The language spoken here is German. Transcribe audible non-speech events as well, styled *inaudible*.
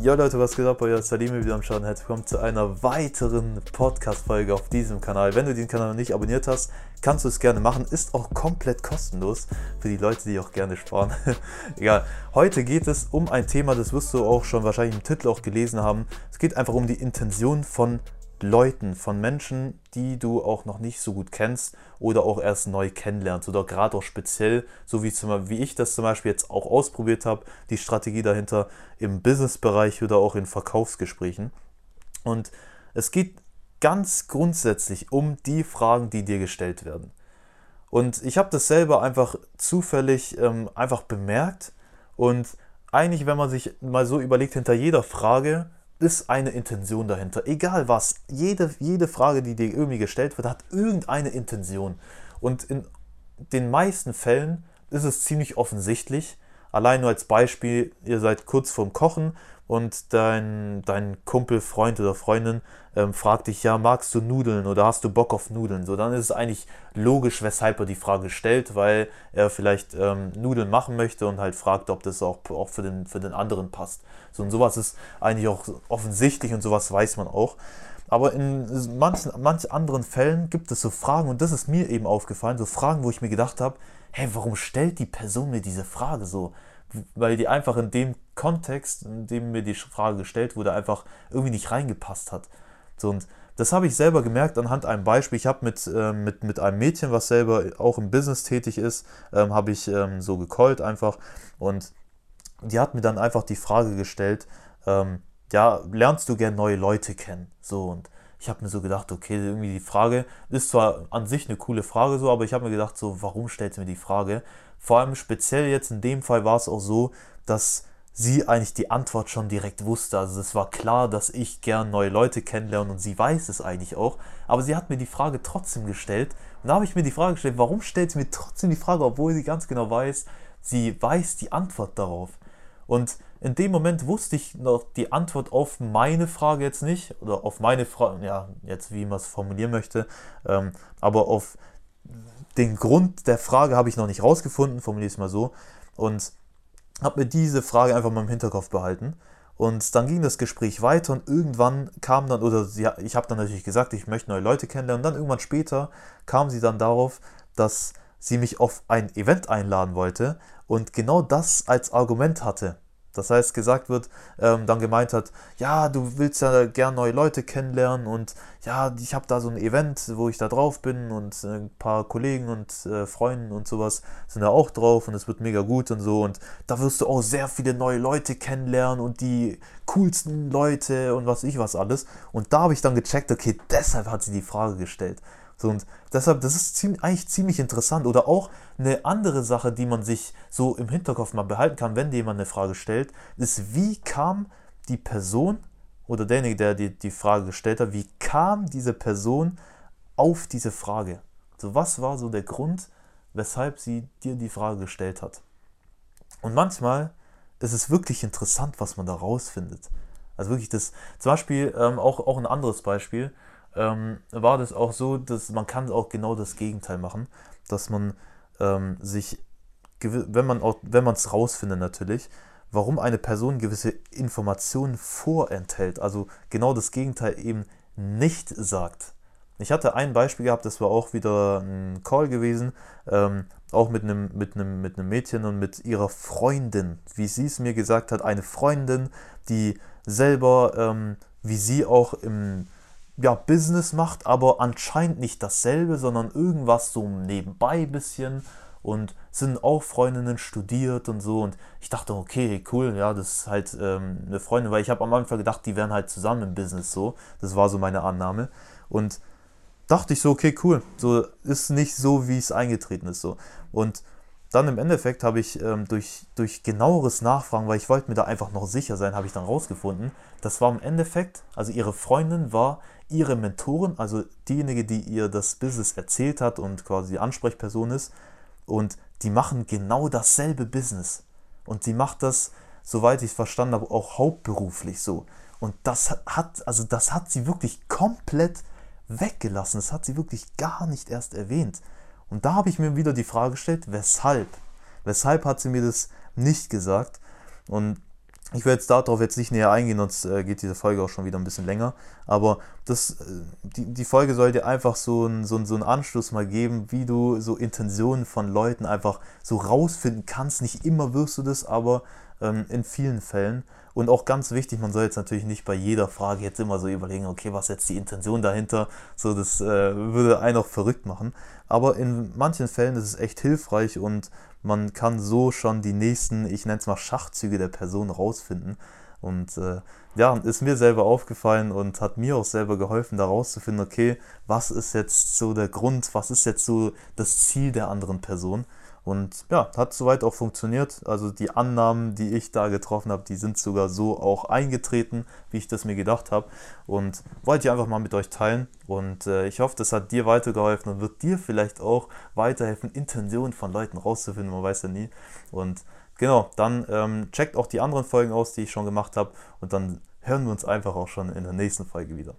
Ja Leute, was geht ab? Euer Salime wieder am Schauen. Herzlich willkommen zu einer weiteren Podcast-Folge auf diesem Kanal. Wenn du den Kanal noch nicht abonniert hast, kannst du es gerne machen. Ist auch komplett kostenlos für die Leute, die auch gerne sparen. *laughs* Egal. Heute geht es um ein Thema, das wirst du auch schon wahrscheinlich im Titel auch gelesen haben. Es geht einfach um die Intention von Leuten, von Menschen, die du auch noch nicht so gut kennst oder auch erst neu kennenlernst oder gerade auch speziell, so wie, zum, wie ich das zum Beispiel jetzt auch ausprobiert habe, die Strategie dahinter im Businessbereich oder auch in Verkaufsgesprächen. Und es geht ganz grundsätzlich um die Fragen, die dir gestellt werden. Und ich habe das selber einfach zufällig ähm, einfach bemerkt und eigentlich, wenn man sich mal so überlegt, hinter jeder Frage ist eine Intention dahinter. Egal was, jede, jede Frage, die dir irgendwie gestellt wird, hat irgendeine Intention. Und in den meisten Fällen ist es ziemlich offensichtlich. Allein nur als Beispiel, ihr seid kurz vorm Kochen und dein, dein Kumpel, Freund oder Freundin ähm, fragt dich, ja, magst du Nudeln oder hast du Bock auf Nudeln? So, dann ist es eigentlich logisch, weshalb er die Frage stellt, weil er vielleicht ähm, Nudeln machen möchte und halt fragt, ob das auch, auch für, den, für den anderen passt. So, und sowas ist eigentlich auch offensichtlich und sowas weiß man auch. Aber in manchen, manchen anderen Fällen gibt es so Fragen, und das ist mir eben aufgefallen, so Fragen, wo ich mir gedacht habe, hey, warum stellt die Person mir diese Frage so? Weil die einfach in dem Kontext, in dem mir die Frage gestellt wurde, einfach irgendwie nicht reingepasst hat. So, und das habe ich selber gemerkt anhand einem Beispiel. Ich habe mit, äh, mit, mit einem Mädchen, was selber auch im Business tätig ist, ähm, habe ich ähm, so gecallt einfach. Und die hat mir dann einfach die Frage gestellt, ähm, ja, lernst du gern neue Leute kennen? So, und ich habe mir so gedacht, okay, irgendwie die Frage ist zwar an sich eine coole Frage so, aber ich habe mir gedacht, so, warum stellt sie mir die Frage? Vor allem speziell jetzt in dem Fall war es auch so, dass sie eigentlich die Antwort schon direkt wusste. Also es war klar, dass ich gern neue Leute kennenlerne und sie weiß es eigentlich auch. Aber sie hat mir die Frage trotzdem gestellt. Und da habe ich mir die Frage gestellt, warum stellt sie mir trotzdem die Frage, obwohl sie ganz genau weiß, sie weiß die Antwort darauf. Und in dem Moment wusste ich noch die Antwort auf meine Frage jetzt nicht, oder auf meine Frage, ja, jetzt wie man es formulieren möchte, ähm, aber auf den Grund der Frage habe ich noch nicht rausgefunden, formuliere ich es mal so, und habe mir diese Frage einfach mal im Hinterkopf behalten. Und dann ging das Gespräch weiter und irgendwann kam dann, oder sie, ich habe dann natürlich gesagt, ich möchte neue Leute kennenlernen. Und dann irgendwann später kam sie dann darauf, dass sie mich auf ein Event einladen wollte und genau das als Argument hatte. Das heißt, gesagt wird, ähm, dann gemeint hat, ja, du willst ja gern neue Leute kennenlernen und ja, ich habe da so ein Event, wo ich da drauf bin und ein paar Kollegen und äh, Freunden und sowas sind da auch drauf und es wird mega gut und so und da wirst du auch sehr viele neue Leute kennenlernen und die coolsten Leute und was ich was alles. Und da habe ich dann gecheckt, okay, deshalb hat sie die Frage gestellt. So, und deshalb, das ist ziemlich, eigentlich ziemlich interessant. Oder auch eine andere Sache, die man sich so im Hinterkopf mal behalten kann, wenn dir jemand eine Frage stellt, ist, wie kam die Person oder derjenige, der die, die Frage gestellt hat, wie kam diese Person auf diese Frage? So, was war so der Grund, weshalb sie dir die Frage gestellt hat? Und manchmal ist es wirklich interessant, was man da rausfindet. Also wirklich das, zum Beispiel ähm, auch, auch ein anderes Beispiel ähm, war das auch so, dass man kann auch genau das Gegenteil machen, dass man ähm, sich, wenn man auch, wenn man es rausfindet natürlich, warum eine Person gewisse Informationen vorenthält, also genau das Gegenteil eben nicht sagt. Ich hatte ein Beispiel gehabt, das war auch wieder ein Call gewesen, ähm, auch mit einem, mit, mit Mädchen und mit ihrer Freundin, wie sie es mir gesagt hat, eine Freundin, die selber, ähm, wie sie auch im ja, Business macht, aber anscheinend nicht dasselbe, sondern irgendwas so nebenbei bisschen und sind auch Freundinnen studiert und so. Und ich dachte, okay, cool, ja, das ist halt ähm, eine Freundin, weil ich habe am Anfang gedacht, die wären halt zusammen im Business so, das war so meine Annahme. Und dachte ich so, okay, cool, so ist nicht so, wie es eingetreten ist so. Und dann im Endeffekt habe ich ähm, durch, durch genaueres Nachfragen, weil ich wollte mir da einfach noch sicher sein, habe ich dann rausgefunden, das war im Endeffekt, also ihre Freundin war ihre Mentorin, also diejenige, die ihr das Business erzählt hat und quasi die Ansprechperson ist. Und die machen genau dasselbe Business. Und die macht das, soweit ich es verstanden habe, auch hauptberuflich so. Und das hat, also das hat sie wirklich komplett weggelassen. Das hat sie wirklich gar nicht erst erwähnt. Und da habe ich mir wieder die Frage gestellt, weshalb? Weshalb hat sie mir das nicht gesagt? Und ich werde jetzt darauf jetzt nicht näher eingehen, sonst äh, geht diese Folge auch schon wieder ein bisschen länger. Aber das, äh, die, die Folge soll dir einfach so, ein, so, so einen Anschluss mal geben, wie du so Intentionen von Leuten einfach so rausfinden kannst. Nicht immer wirst du das, aber ähm, in vielen Fällen. Und auch ganz wichtig, man soll jetzt natürlich nicht bei jeder Frage jetzt immer so überlegen, okay, was ist jetzt die Intention dahinter? So, das äh, würde einen auch verrückt machen. Aber in manchen Fällen ist es echt hilfreich und man kann so schon die nächsten, ich nenne es mal Schachzüge der Person rausfinden. Und äh, ja, ist mir selber aufgefallen und hat mir auch selber geholfen, da rauszufinden, okay, was ist jetzt so der Grund, was ist jetzt so das Ziel der anderen Person. Und ja, hat soweit auch funktioniert. Also die Annahmen, die ich da getroffen habe, die sind sogar so auch eingetreten, wie ich das mir gedacht habe. Und wollte ich einfach mal mit euch teilen. Und äh, ich hoffe, das hat dir weitergeholfen und wird dir vielleicht auch weiterhelfen, Intentionen von Leuten rauszufinden. Man weiß ja nie. Und genau, dann ähm, checkt auch die anderen Folgen aus, die ich schon gemacht habe. Und dann hören wir uns einfach auch schon in der nächsten Folge wieder.